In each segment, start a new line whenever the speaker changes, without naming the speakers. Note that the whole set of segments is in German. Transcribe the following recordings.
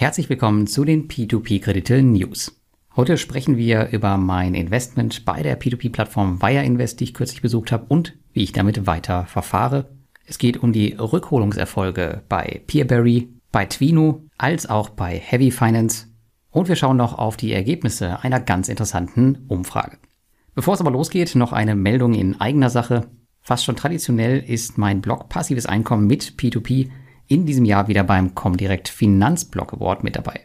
Herzlich willkommen zu den P2P-Kredite News. Heute sprechen wir über mein Investment bei der P2P-Plattform Wire Invest, die ich kürzlich besucht habe und wie ich damit weiter verfahre. Es geht um die Rückholungserfolge bei Peerberry, bei Twino als auch bei Heavy Finance und wir schauen noch auf die Ergebnisse einer ganz interessanten Umfrage. Bevor es aber losgeht, noch eine Meldung in eigener Sache. Fast schon traditionell ist mein Blog Passives Einkommen mit P2P in diesem Jahr wieder beim Comdirect Finanzblog Award mit dabei.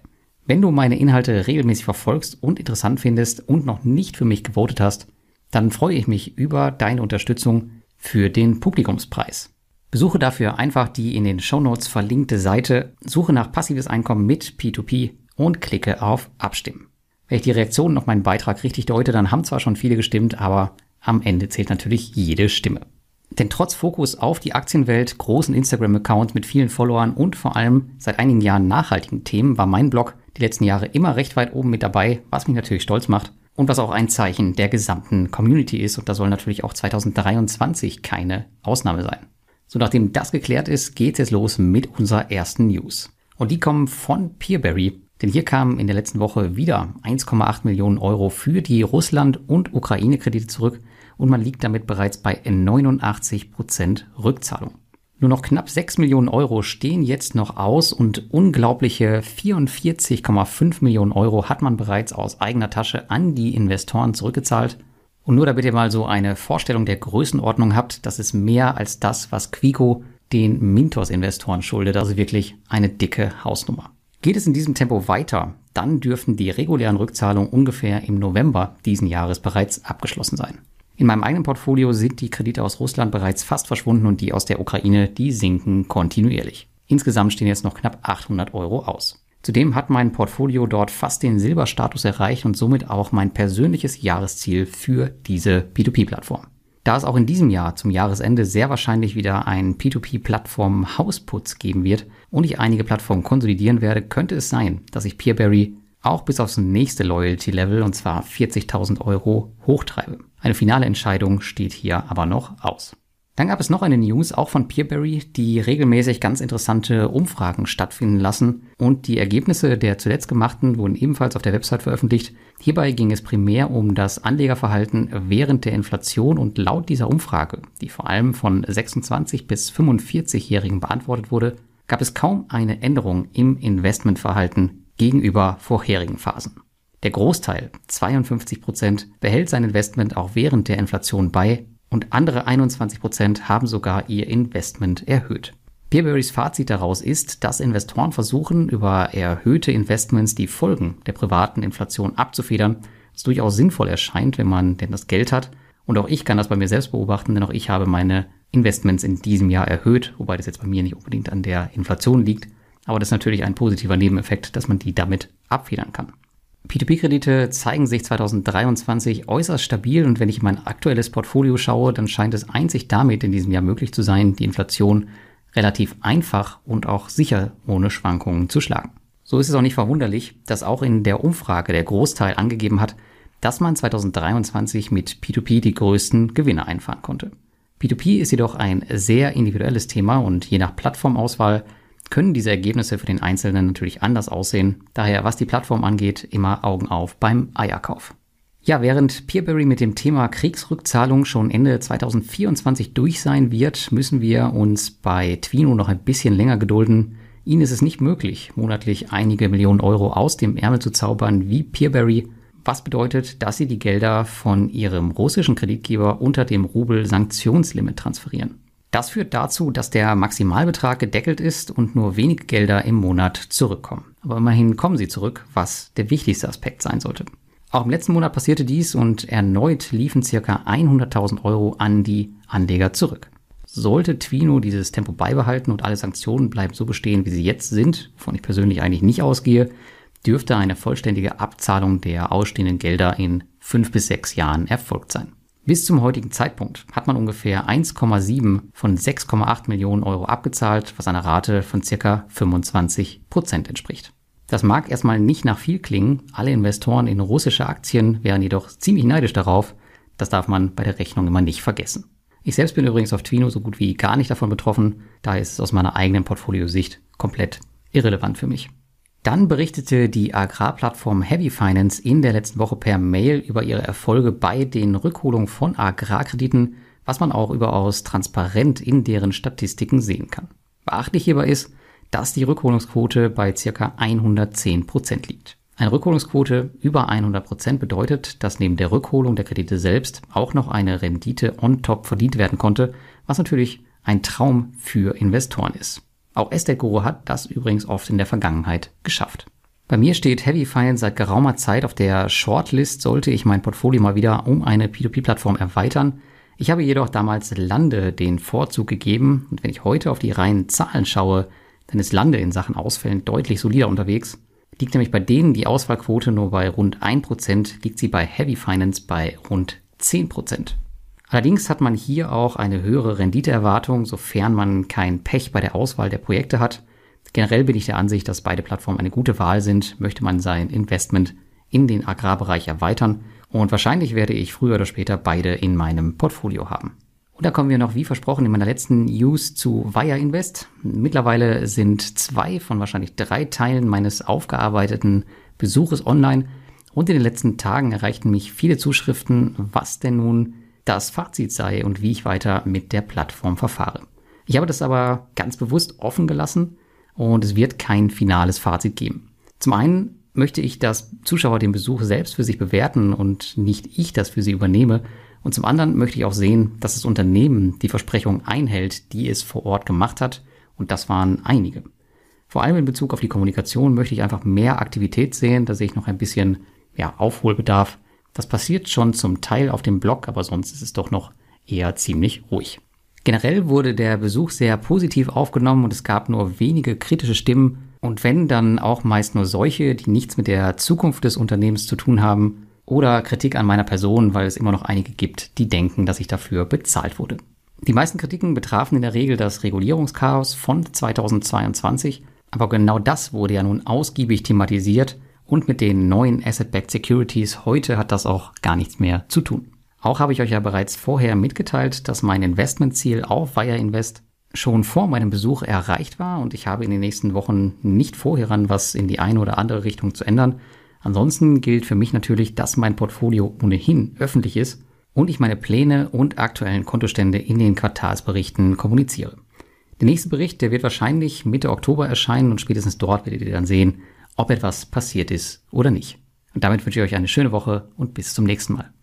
Wenn du meine Inhalte regelmäßig verfolgst und interessant findest und noch nicht für mich gewotet hast, dann freue ich mich über deine Unterstützung für den Publikumspreis. Besuche dafür einfach die in den Shownotes verlinkte Seite, suche nach passives Einkommen mit P2P und klicke auf Abstimmen. Wenn ich die Reaktionen auf meinen Beitrag richtig deute, dann haben zwar schon viele gestimmt, aber am Ende zählt natürlich jede Stimme. Denn trotz Fokus auf die Aktienwelt, großen Instagram-Accounts mit vielen Followern und vor allem seit einigen Jahren nachhaltigen Themen war mein Blog die letzten Jahre immer recht weit oben mit dabei, was mich natürlich stolz macht und was auch ein Zeichen der gesamten Community ist und da soll natürlich auch 2023 keine Ausnahme sein. So, nachdem das geklärt ist, geht es los mit unserer ersten News. Und die kommen von Peerberry, denn hier kamen in der letzten Woche wieder 1,8 Millionen Euro für die Russland- und Ukraine-Kredite zurück und man liegt damit bereits bei 89 Prozent Rückzahlung. Nur noch knapp 6 Millionen Euro stehen jetzt noch aus und unglaubliche 44,5 Millionen Euro hat man bereits aus eigener Tasche an die Investoren zurückgezahlt. Und nur damit ihr mal so eine Vorstellung der Größenordnung habt, das ist mehr als das, was Quico den Mintos-Investoren schuldet, also wirklich eine dicke Hausnummer. Geht es in diesem Tempo weiter, dann dürften die regulären Rückzahlungen ungefähr im November diesen Jahres bereits abgeschlossen sein. In meinem eigenen Portfolio sind die Kredite aus Russland bereits fast verschwunden und die aus der Ukraine, die sinken kontinuierlich. Insgesamt stehen jetzt noch knapp 800 Euro aus. Zudem hat mein Portfolio dort fast den Silberstatus erreicht und somit auch mein persönliches Jahresziel für diese P2P-Plattform. Da es auch in diesem Jahr zum Jahresende sehr wahrscheinlich wieder ein P2P-Plattform Hausputz geben wird und ich einige Plattformen konsolidieren werde, könnte es sein, dass ich Peerberry auch bis aufs nächste Loyalty-Level, und zwar 40.000 Euro, hochtreibe. Eine finale Entscheidung steht hier aber noch aus. Dann gab es noch eine News, auch von Peerberry, die regelmäßig ganz interessante Umfragen stattfinden lassen und die Ergebnisse der zuletzt gemachten wurden ebenfalls auf der Website veröffentlicht. Hierbei ging es primär um das Anlegerverhalten während der Inflation und laut dieser Umfrage, die vor allem von 26 bis 45-Jährigen beantwortet wurde, gab es kaum eine Änderung im Investmentverhalten gegenüber vorherigen Phasen. Der Großteil, 52 Prozent, behält sein Investment auch während der Inflation bei und andere 21 Prozent haben sogar ihr Investment erhöht. Peerberrys Fazit daraus ist, dass Investoren versuchen, über erhöhte Investments die Folgen der privaten Inflation abzufedern, was durchaus sinnvoll erscheint, wenn man denn das Geld hat. Und auch ich kann das bei mir selbst beobachten, denn auch ich habe meine Investments in diesem Jahr erhöht, wobei das jetzt bei mir nicht unbedingt an der Inflation liegt. Aber das ist natürlich ein positiver Nebeneffekt, dass man die damit abfedern kann. P2P-Kredite zeigen sich 2023 äußerst stabil und wenn ich in mein aktuelles Portfolio schaue, dann scheint es einzig damit in diesem Jahr möglich zu sein, die Inflation relativ einfach und auch sicher ohne Schwankungen zu schlagen. So ist es auch nicht verwunderlich, dass auch in der Umfrage der Großteil angegeben hat, dass man 2023 mit P2P die größten Gewinne einfahren konnte. P2P ist jedoch ein sehr individuelles Thema und je nach Plattformauswahl können diese Ergebnisse für den Einzelnen natürlich anders aussehen. Daher, was die Plattform angeht, immer Augen auf beim Eierkauf. Ja, während Peerberry mit dem Thema Kriegsrückzahlung schon Ende 2024 durch sein wird, müssen wir uns bei Twino noch ein bisschen länger gedulden. Ihnen ist es nicht möglich, monatlich einige Millionen Euro aus dem Ärmel zu zaubern wie Peerberry, was bedeutet, dass sie die Gelder von ihrem russischen Kreditgeber unter dem Rubel Sanktionslimit transferieren. Das führt dazu, dass der Maximalbetrag gedeckelt ist und nur wenig Gelder im Monat zurückkommen. Aber immerhin kommen sie zurück, was der wichtigste Aspekt sein sollte. Auch im letzten Monat passierte dies und erneut liefen circa 100.000 Euro an die Anleger zurück. Sollte Twino dieses Tempo beibehalten und alle Sanktionen bleiben so bestehen, wie sie jetzt sind, wovon ich persönlich eigentlich nicht ausgehe, dürfte eine vollständige Abzahlung der ausstehenden Gelder in fünf bis sechs Jahren erfolgt sein. Bis zum heutigen Zeitpunkt hat man ungefähr 1,7 von 6,8 Millionen Euro abgezahlt, was einer Rate von circa 25 Prozent entspricht. Das mag erstmal nicht nach viel klingen, alle Investoren in russische Aktien wären jedoch ziemlich neidisch darauf, das darf man bei der Rechnung immer nicht vergessen. Ich selbst bin übrigens auf Twino so gut wie gar nicht davon betroffen, daher ist es aus meiner eigenen Portfoliosicht komplett irrelevant für mich. Dann berichtete die Agrarplattform Heavy Finance in der letzten Woche per Mail über ihre Erfolge bei den Rückholungen von Agrarkrediten, was man auch überaus transparent in deren Statistiken sehen kann. Beachtlich hierbei ist, dass die Rückholungsquote bei ca. 110 Prozent liegt. Eine Rückholungsquote über 100 Prozent bedeutet, dass neben der Rückholung der Kredite selbst auch noch eine Rendite on top verdient werden konnte, was natürlich ein Traum für Investoren ist. Auch Estate hat das übrigens oft in der Vergangenheit geschafft. Bei mir steht Heavy Finance seit geraumer Zeit auf der Shortlist, sollte ich mein Portfolio mal wieder um eine P2P-Plattform erweitern. Ich habe jedoch damals Lande den Vorzug gegeben und wenn ich heute auf die reinen Zahlen schaue, dann ist Lande in Sachen Ausfällen deutlich solider unterwegs. Liegt nämlich bei denen die Auswahlquote nur bei rund 1%, liegt sie bei Heavy Finance bei rund 10%. Allerdings hat man hier auch eine höhere Renditeerwartung, sofern man kein Pech bei der Auswahl der Projekte hat. Generell bin ich der Ansicht, dass beide Plattformen eine gute Wahl sind, möchte man sein Investment in den Agrarbereich erweitern und wahrscheinlich werde ich früher oder später beide in meinem Portfolio haben. Und da kommen wir noch, wie versprochen, in meiner letzten News zu Wire Invest. Mittlerweile sind zwei von wahrscheinlich drei Teilen meines aufgearbeiteten Besuches online und in den letzten Tagen erreichten mich viele Zuschriften, was denn nun das Fazit sei und wie ich weiter mit der Plattform verfahre. Ich habe das aber ganz bewusst offen gelassen und es wird kein finales Fazit geben. Zum einen möchte ich, dass Zuschauer den Besuch selbst für sich bewerten und nicht ich das für sie übernehme. Und zum anderen möchte ich auch sehen, dass das Unternehmen die Versprechung einhält, die es vor Ort gemacht hat. Und das waren einige. Vor allem in Bezug auf die Kommunikation möchte ich einfach mehr Aktivität sehen. Da sehe ich noch ein bisschen ja, Aufholbedarf. Das passiert schon zum Teil auf dem Blog, aber sonst ist es doch noch eher ziemlich ruhig. Generell wurde der Besuch sehr positiv aufgenommen und es gab nur wenige kritische Stimmen und wenn, dann auch meist nur solche, die nichts mit der Zukunft des Unternehmens zu tun haben oder Kritik an meiner Person, weil es immer noch einige gibt, die denken, dass ich dafür bezahlt wurde. Die meisten Kritiken betrafen in der Regel das Regulierungschaos von 2022, aber genau das wurde ja nun ausgiebig thematisiert und mit den neuen Asset-Backed Securities heute hat das auch gar nichts mehr zu tun. Auch habe ich euch ja bereits vorher mitgeteilt, dass mein Investmentziel auf Wire Invest schon vor meinem Besuch erreicht war und ich habe in den nächsten Wochen nicht vorher ran, was in die eine oder andere Richtung zu ändern. Ansonsten gilt für mich natürlich, dass mein Portfolio ohnehin öffentlich ist und ich meine Pläne und aktuellen Kontostände in den Quartalsberichten kommuniziere. Der nächste Bericht, der wird wahrscheinlich Mitte Oktober erscheinen und spätestens dort werdet ihr dann sehen, ob etwas passiert ist oder nicht. Und damit wünsche ich euch eine schöne Woche und bis zum nächsten Mal.